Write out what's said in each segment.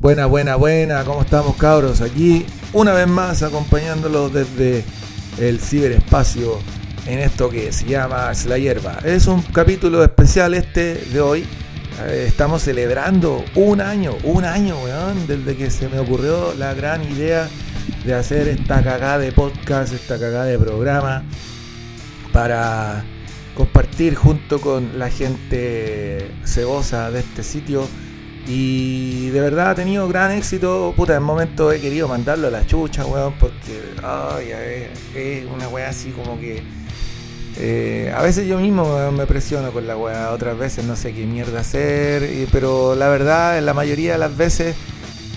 Buena, buena, buena, ¿cómo estamos cabros? Aquí una vez más acompañándolos desde el ciberespacio en esto que se llama La Hierba. Es un capítulo especial este de hoy. Eh, estamos celebrando un año, un año, weón, desde que se me ocurrió la gran idea de hacer esta cagada de podcast, esta cagada de programa para compartir junto con la gente cebosa de este sitio y de verdad ha tenido gran éxito. Puta, en momento he querido mandarlo a la chucha, weón, porque ay, es una weá así como que. Eh, a veces yo mismo me presiono con la weá, otras veces no sé qué mierda hacer, pero la verdad, en la mayoría de las veces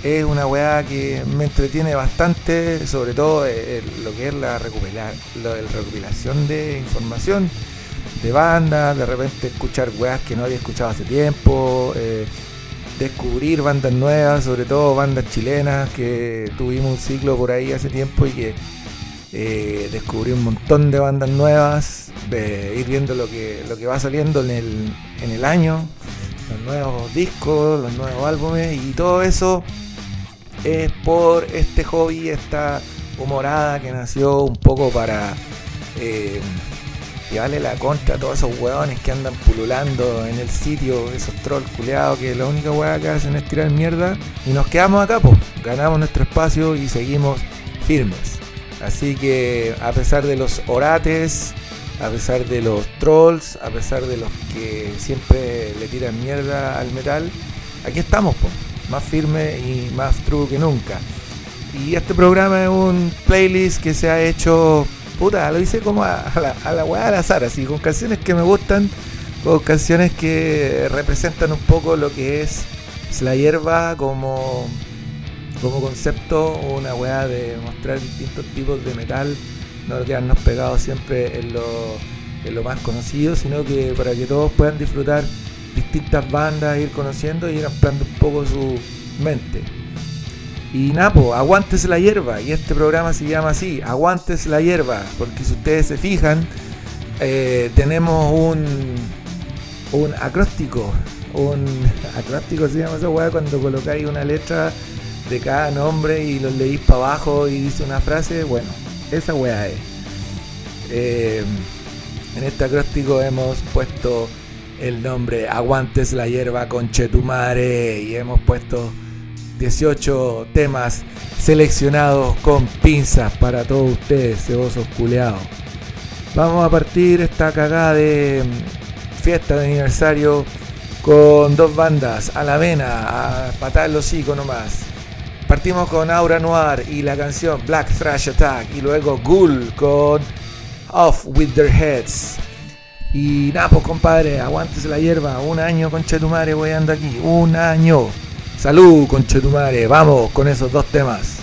es una weá que me entretiene bastante, sobre todo eh, lo que es la, recopilar, la recopilación de información de bandas, de repente escuchar weas que no había escuchado hace tiempo. Eh, descubrir bandas nuevas, sobre todo bandas chilenas, que tuvimos un ciclo por ahí hace tiempo y que eh, descubrí un montón de bandas nuevas, de ir viendo lo que, lo que va saliendo en el, en el año, los nuevos discos, los nuevos álbumes y todo eso es por este hobby, esta humorada que nació un poco para... Eh, vale la contra a todos esos hueones que andan pululando en el sitio, esos trolls culeados que la única hueá que hacen es tirar mierda. Y nos quedamos acá, pues, ganamos nuestro espacio y seguimos firmes. Así que a pesar de los orates, a pesar de los trolls, a pesar de los que siempre le tiran mierda al metal, aquí estamos, pues, más firmes y más true que nunca. Y este programa es un playlist que se ha hecho puta, lo hice como a, la, a la weá al azar, así, con canciones que me gustan, con canciones que representan un poco lo que es la hierba como, como concepto, una weá de mostrar distintos tipos de metal, no quedarnos pegados siempre en lo, en lo más conocido, sino que para que todos puedan disfrutar distintas bandas, ir conociendo y ir ampliando un poco su mente. Y Napo, aguantes la hierba. Y este programa se llama así, aguantes la hierba. Porque si ustedes se fijan, eh, tenemos un, un acróstico. Un acróstico se llama esa weá cuando colocáis una letra de cada nombre y los leís para abajo y dice una frase. Bueno, esa weá es. Eh, en este acróstico hemos puesto el nombre Aguantes la hierba con Chetumare y hemos puesto 18 temas seleccionados con pinzas para todos ustedes, cebosos culeados. Vamos a partir esta cagada de mm, fiesta de aniversario con dos bandas, a la vena, a patar los hocico nomás. Partimos con Aura Noir y la canción Black Thrash Attack y luego Ghoul con Off With Their Heads. Y nada, pues compadre, aguántese la hierba, un año con Chetumare voy ando aquí, un año. Salud, conchetumare. Vamos con esos dos temas.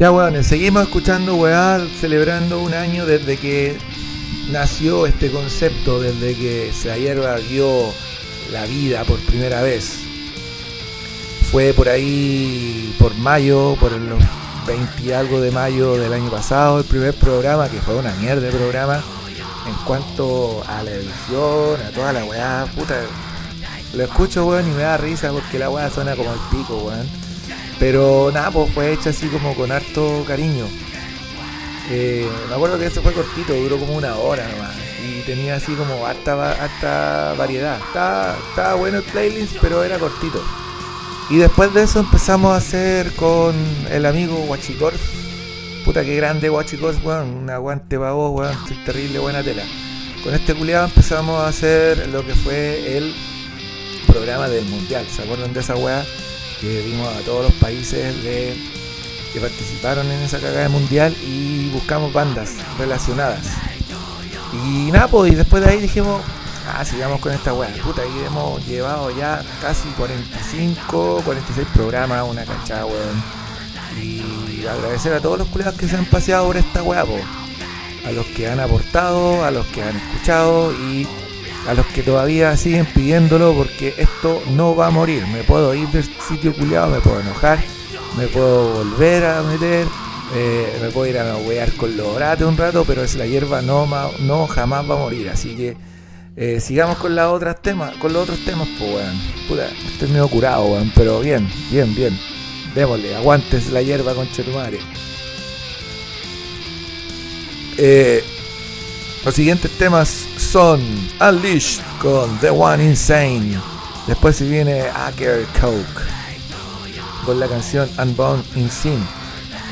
Ya, weón, seguimos escuchando, weón, celebrando un año desde que nació este concepto, desde que se hierba dio la vida por primera vez. Fue por ahí, por mayo, por los 20 y algo de mayo del año pasado, el primer programa, que fue una mierda de programa, en cuanto a la edición, a toda la weá, puta. Lo escucho, weón, y me da risa porque la weá suena como el pico, weón pero nada, pues fue hecha así como con harto cariño. Eh, me acuerdo que ese fue cortito, duró como una hora nomás. Y tenía así como harta, harta variedad. Estaba, bueno el playlist, pero era cortito. Y después de eso empezamos a hacer con el amigo Huachicor. Puta que grande Huachicor, weón. Un aguante para vos, weón. terrible buena tela. Con este culiado empezamos a hacer lo que fue el programa del mundial. ¿Se acuerdan de esa weá? Que vimos a todos los países que participaron en esa cagada mundial y buscamos bandas relacionadas. Y nada, pues, y después de ahí dijimos, ah, sigamos con esta weá. Puta, ahí hemos llevado ya casi 45, 46 programas, una cachada, weón. Y agradecer a todos los culeados que se han paseado por esta weá, A los que han aportado, a los que han escuchado y a los que todavía siguen pidiéndolo porque esto no va a morir. Me puedo ir del sitio culiado, me puedo enojar, me puedo volver a meter, eh, me puedo ir a huear con los orates un rato, pero es la hierba no, no jamás va a morir. Así que eh, sigamos con las otras temas, con los otros temas, pues weón. Puta, estoy medio curado, weón, pero bien, bien, bien. Démosle, aguantes la hierba con Chetumare. Eh, los siguientes temas son Unleashed con The One Insane. Después se viene Acker Coke con la canción Unbound in Sin.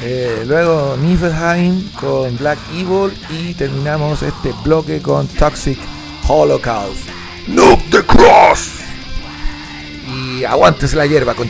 Eh, luego Niflheim con Black Evil y terminamos este bloque con Toxic Holocaust. Noob the Cross. Y aguantes la hierba, con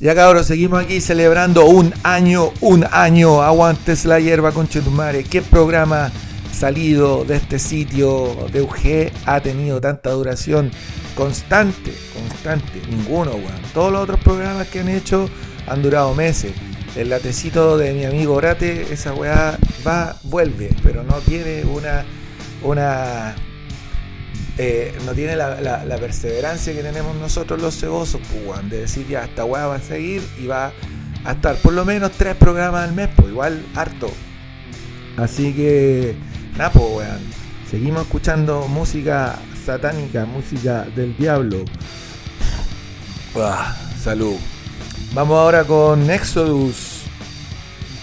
Ya cabros, seguimos aquí celebrando un año, un año. Aguantes la hierba con Chetumare. ¿Qué programa salido de este sitio de UG ha tenido tanta duración constante? Constante, ninguno, weón. Todos los otros programas que han hecho han durado meses. El latecito de mi amigo Orate, esa weá va, vuelve, pero no tiene una, una eh, no tiene la, perseverancia que tenemos nosotros los cebosos, pues, de decir ya, esta weá va a seguir y va a estar por lo menos tres programas al mes, pues igual harto. Así que, nada, pues, weón. Seguimos escuchando música satánica, música del diablo. salud. Vamos ahora con Exodus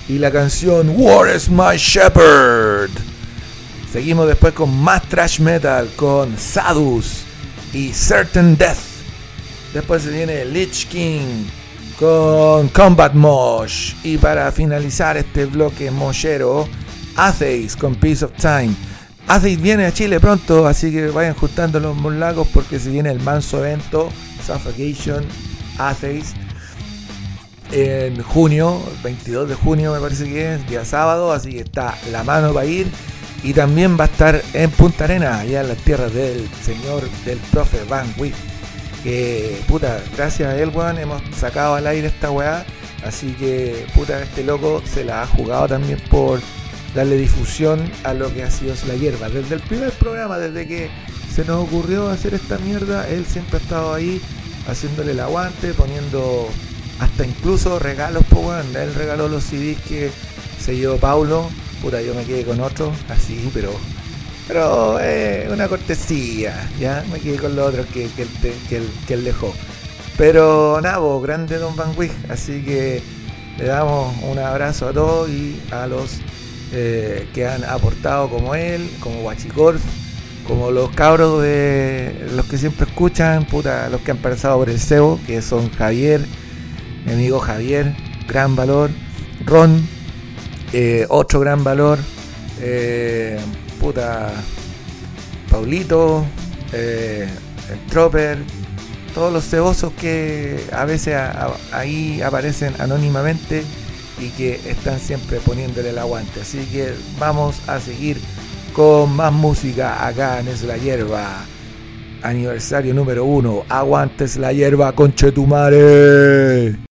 y la canción War is My Shepherd. Seguimos después con más trash metal con Sadus y Certain Death. Después se viene Lich King con Combat Mosh. Y para finalizar este bloque moshero, Atheis con Peace of Time. Atheis viene a Chile pronto, así que vayan juntando los lagos porque se viene el manso evento Suffocation Atheis en junio, 22 de junio me parece que es, día sábado, así que está la mano para ir y también va a estar en Punta Arena, allá en las tierras del señor del profe Van Wick. Que puta, gracias a él, weón, hemos sacado al aire esta weá. Así que puta, este loco se la ha jugado también por darle difusión a lo que ha sido la hierba. Desde el primer programa, desde que se nos ocurrió hacer esta mierda, él siempre ha estado ahí haciéndole el aguante, poniendo hasta incluso regalos, pues weón. Él regaló los CDs que se llevó Paulo puta, yo me quedé con otro, así, pero pero eh, una cortesía, ya me quedé con los otros que, que, que, él dejó. Pero nada, grande Don Van Wick, así que le damos un abrazo a todos y a los eh, que han aportado como él, como Guachicor, como los cabros de los que siempre escuchan, puta, los que han pasado por el cebo, que son Javier, mi amigo Javier, gran valor, Ron, eh, otro gran valor, eh, puta, Paulito, eh, el Tropper, todos los cebosos que a veces ahí aparecen anónimamente y que están siempre poniéndole el aguante. Así que vamos a seguir con más música acá en Es la Hierba. Aniversario número uno. Aguantes la hierba, conchetumare.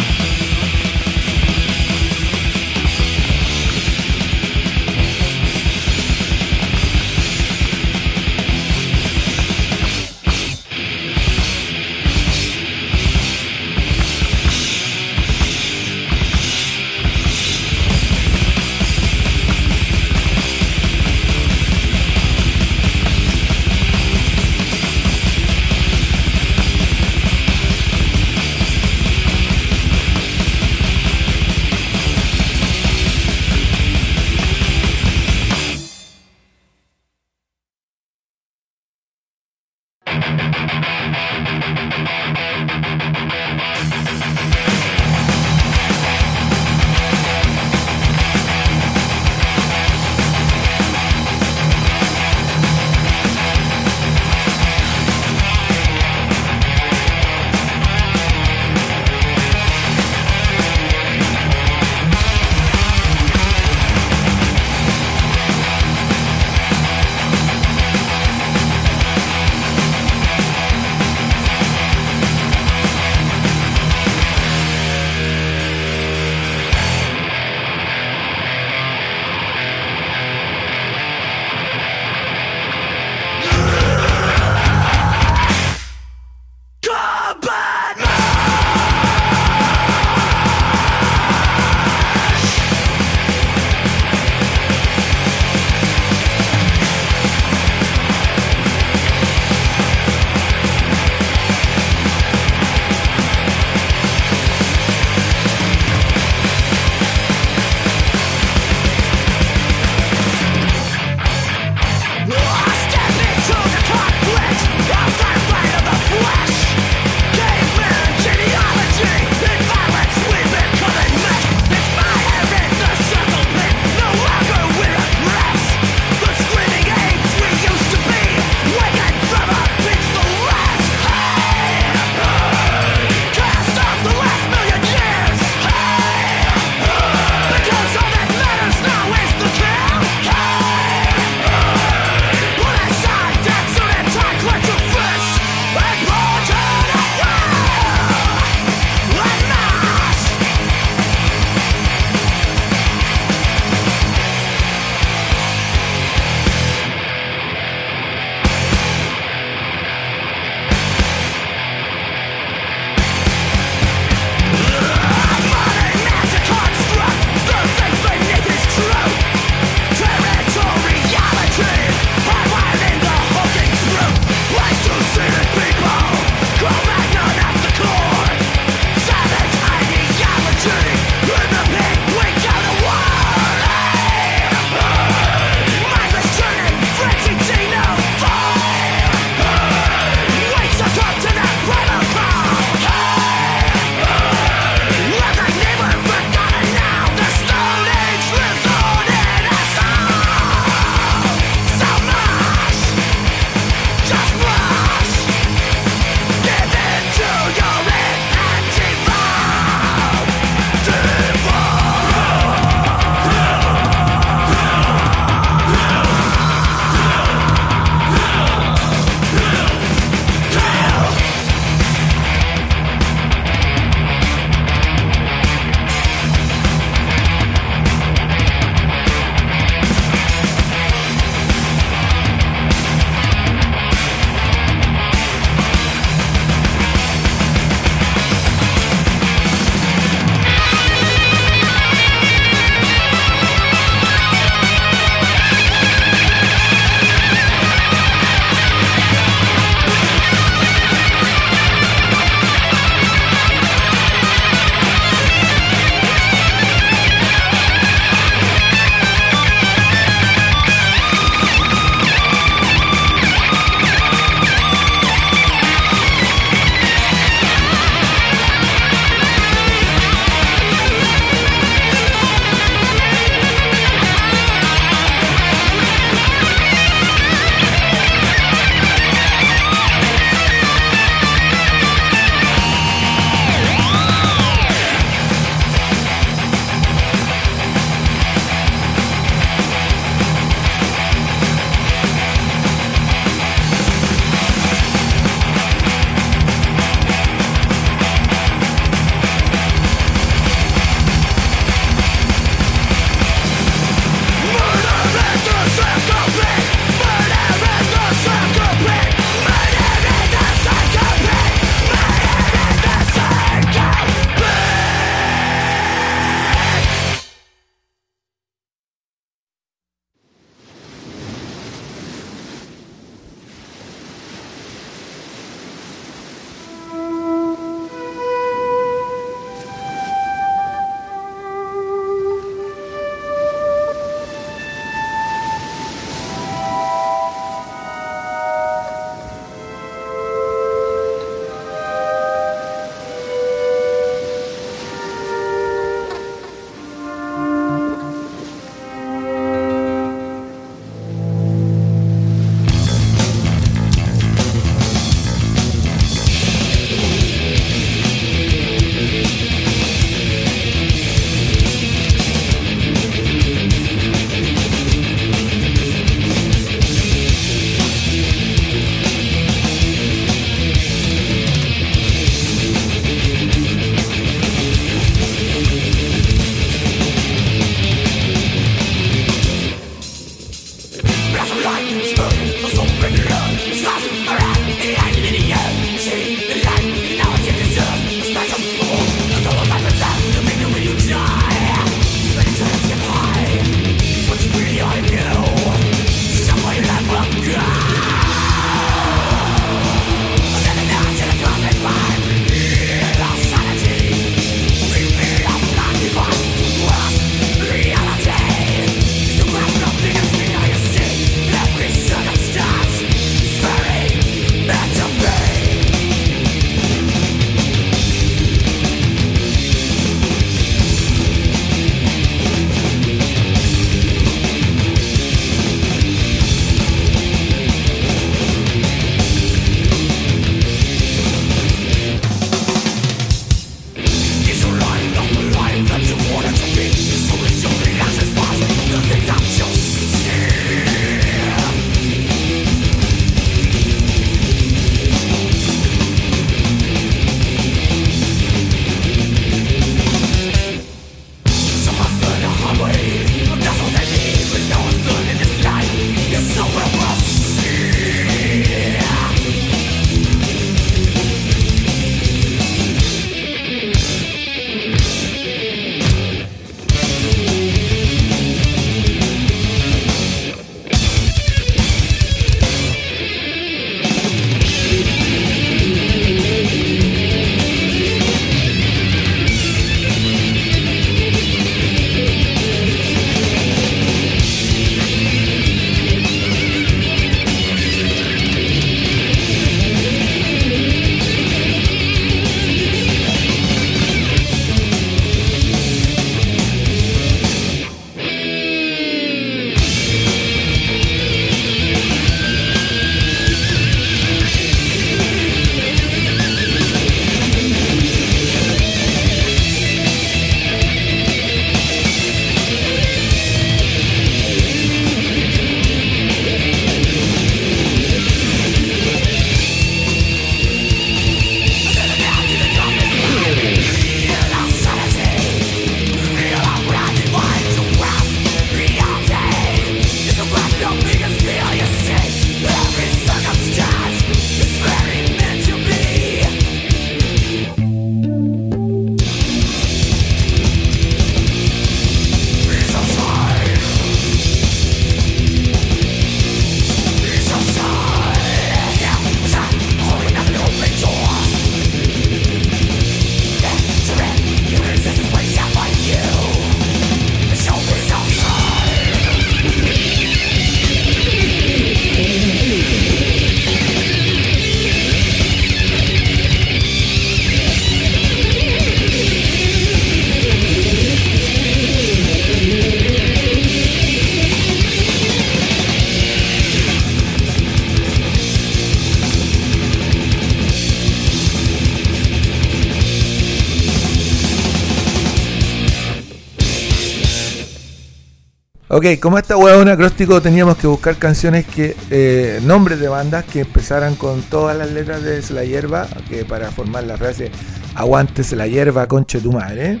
Ok, como esta hueá un acróstico, teníamos que buscar canciones que. Eh, nombres de bandas que empezaran con todas las letras de la hierba, que para formar la frase Aguantes la hierba, conche tu madre.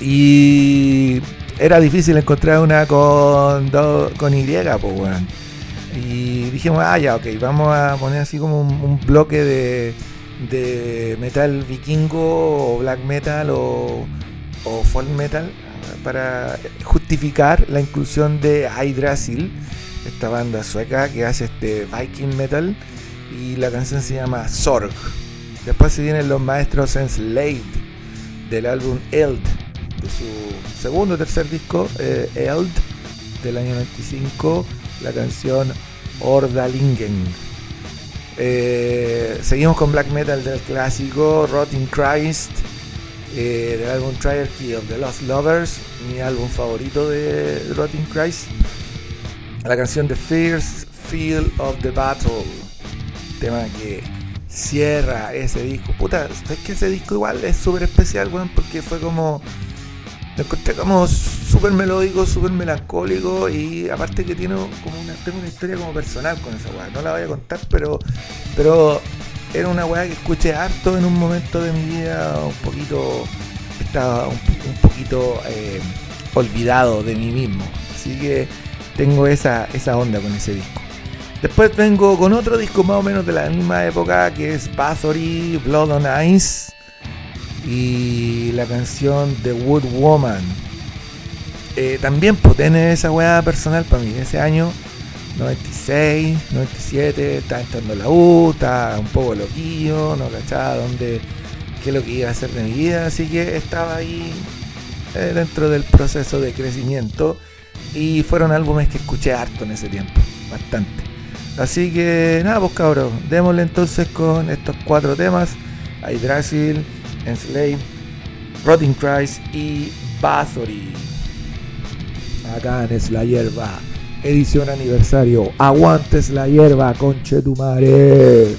Y era difícil encontrar una con, con Y, pues weón. Y dijimos, ah, ya, ok, vamos a poner así como un, bloque de, de, metal vikingo o black metal o, o folk metal para justificar la inclusión de Hydrasil, esta banda sueca que hace este Viking metal, y la canción se llama Sorg. Después se vienen los maestros Enslaved del álbum Eld, de su segundo o tercer disco, eh, Eld, del año 95, la canción Ordalingen. Eh, seguimos con black metal del clásico Rotting Christ eh, del álbum Triarchy of the Lost Lovers, mi álbum favorito de Rotting Christ. La canción The Fierce Feel of the Battle, tema que cierra ese disco. Puta, es que ese disco igual es súper especial, weón, porque fue como. Lo encontré como súper melódico, súper melancólico y aparte que tiene como una, tengo una historia como personal con esa weá. No la voy a contar, pero, pero era una weá que escuché harto en un momento de mi vida, un poquito, estaba un, poquito eh, olvidado de mí mismo. Así que tengo esa, esa onda con ese disco. Después vengo con otro disco más o menos de la misma época que es Bathory, Blood on Ice y la canción The Wood Woman. Eh, también pues, tiene esa weá personal para mí. Ese año 96, 97, estaba entrando la U, estaba un poco loquillo, no cachaba dónde, qué es lo que iba a hacer de mi vida, así que estaba ahí eh, dentro del proceso de crecimiento y fueron álbumes que escuché harto en ese tiempo, bastante. Así que nada, pues cabros, démosle entonces con estos cuatro temas, Hydrasil, Enslave, Rotting Christ y Bathory. Acá en la hierba edición aniversario. Aguantes la hierba, conche tu madre.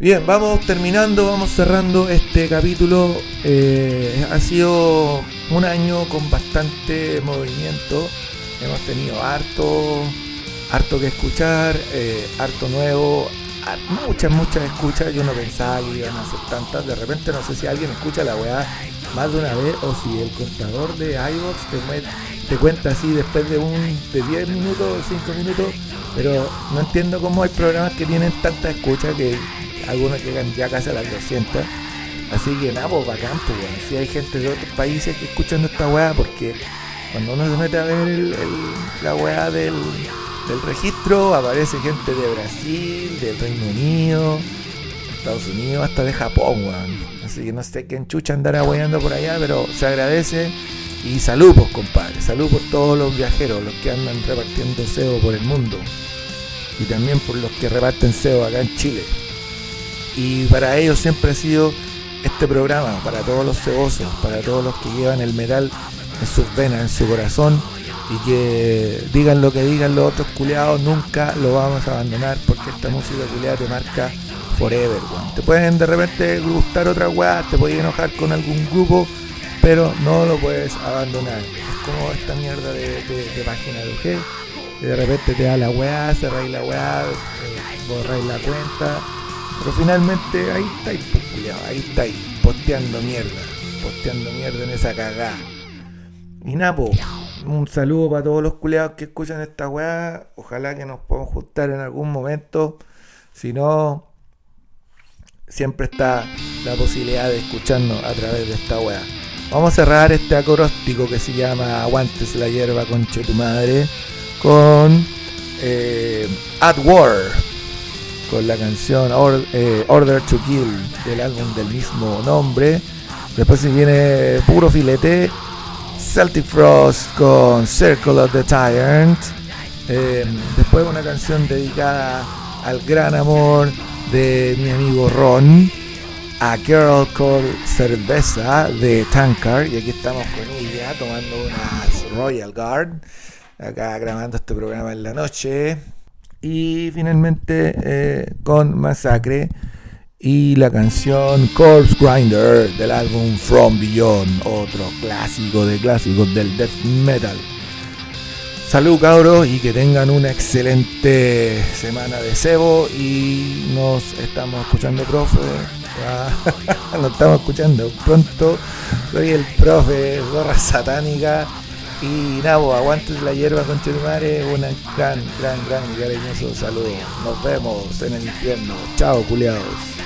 Bien, vamos terminando, vamos cerrando este capítulo. Eh, ha sido un año con bastante movimiento. Hemos tenido harto, harto que escuchar, eh, harto nuevo, muchas, muchas escuchas. Yo no pensaba que iban a ser tantas. De repente no sé si alguien escucha la weá más de una vez o si el contador de iVoox te, cuenta así después de un de 10 minutos o 5 minutos. Pero no entiendo cómo hay programas que tienen tantas escuchas que algunos llegan ya casi a las 200. Así que nada, pues bacán, pues Si hay gente de otros países que escuchan esta weá, porque cuando uno se mete a ver la weá del, registro, aparece gente de Brasil, del Reino Unido, Estados Unidos, hasta de Japón, weón. Así que no sé qué enchucha andará weando por allá, pero se agradece. Y salud, pues, compadre. Salud por todos los viajeros, los que andan repartiendo SEO por el mundo. Y también por los que reparten SEO acá en Chile. Y para ellos siempre ha sido este programa, para todos los cebosos, para todos los que llevan el metal en sus venas, en su corazón, y que digan lo que digan los otros culiados, nunca lo vamos a abandonar porque esta música culiada te marca forever, Te pueden de repente gustar otra weá, te puedes enojar con algún grupo, pero no lo puedes abandonar. Es como esta mierda de, página de UG, de repente te da la weá, cerráis la weá, eh, borráis la cuenta pero finalmente ahí estáis, pues, ahí estáis, posteando mierda, posteando mierda en esa cagada. Y Napo, un saludo para todos los culiados que escuchan esta weá. Ojalá que nos podamos juntar en algún momento. Si no, siempre está la posibilidad de escucharnos a través de esta weá. Vamos a cerrar este acróstico que se llama Aguantes la hierba, conche tu madre, con eh, At War con la canción eh, Order to Kill del álbum del mismo nombre. Después se viene puro filete. Celtic Frost con Circle of the Tyrant. Em, después una canción dedicada al gran amor de mi amigo Ron. A Girl Called Cerveza de Tankard. Y aquí estamos con ella tomando unas Royal Guard. Acá grabando este programa en la noche. Y finalmente eh, con Masacre y la canción Corpse Grinder del álbum From Beyond, otro clásico de clásicos del death metal. Salud cabros y que tengan una excelente semana de cebo y nos estamos escuchando profe. nos estamos escuchando pronto. Soy el profe Gorra Satánica. Y pues, aguantes la hierba con Chetumare, un gran, gran, gran y cariñoso saludo. Nos vemos en el infierno. Chao, culiados.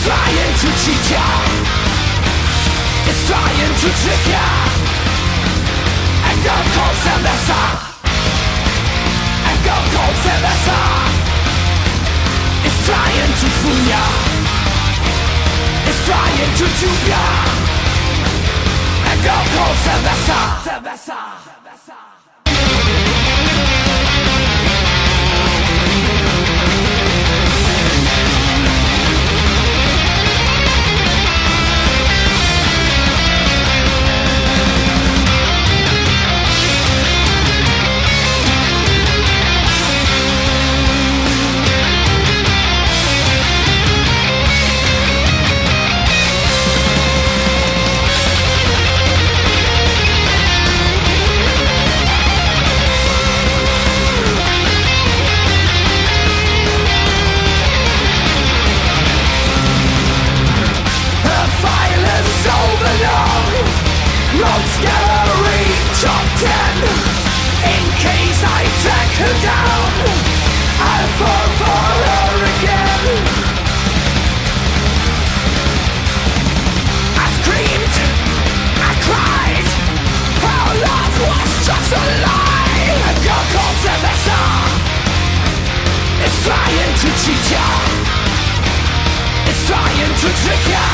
It's trying to cheat ya. It's trying to trick ya. A girl called Estajen czy cicia Estajen czy cicia Ego konserwesa Ego konserwesa Estajen czy funia Estajen czy ciupia Ego konserwesa Konserwesa Krzyczyka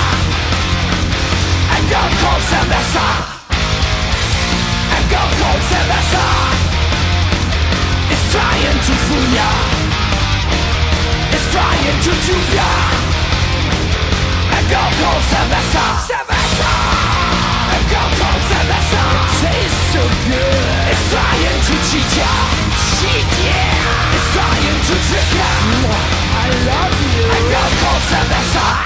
Ego Kolsemesa Ego Kolsemesa Is trying to fool ya! Is trying to dupe ya! Ego Kolsemesa Semesa Ego It tastes so good! Is trying to cheat ya! Cheat yeah Is trying to trick ya! I love you! Ego Kolsemesa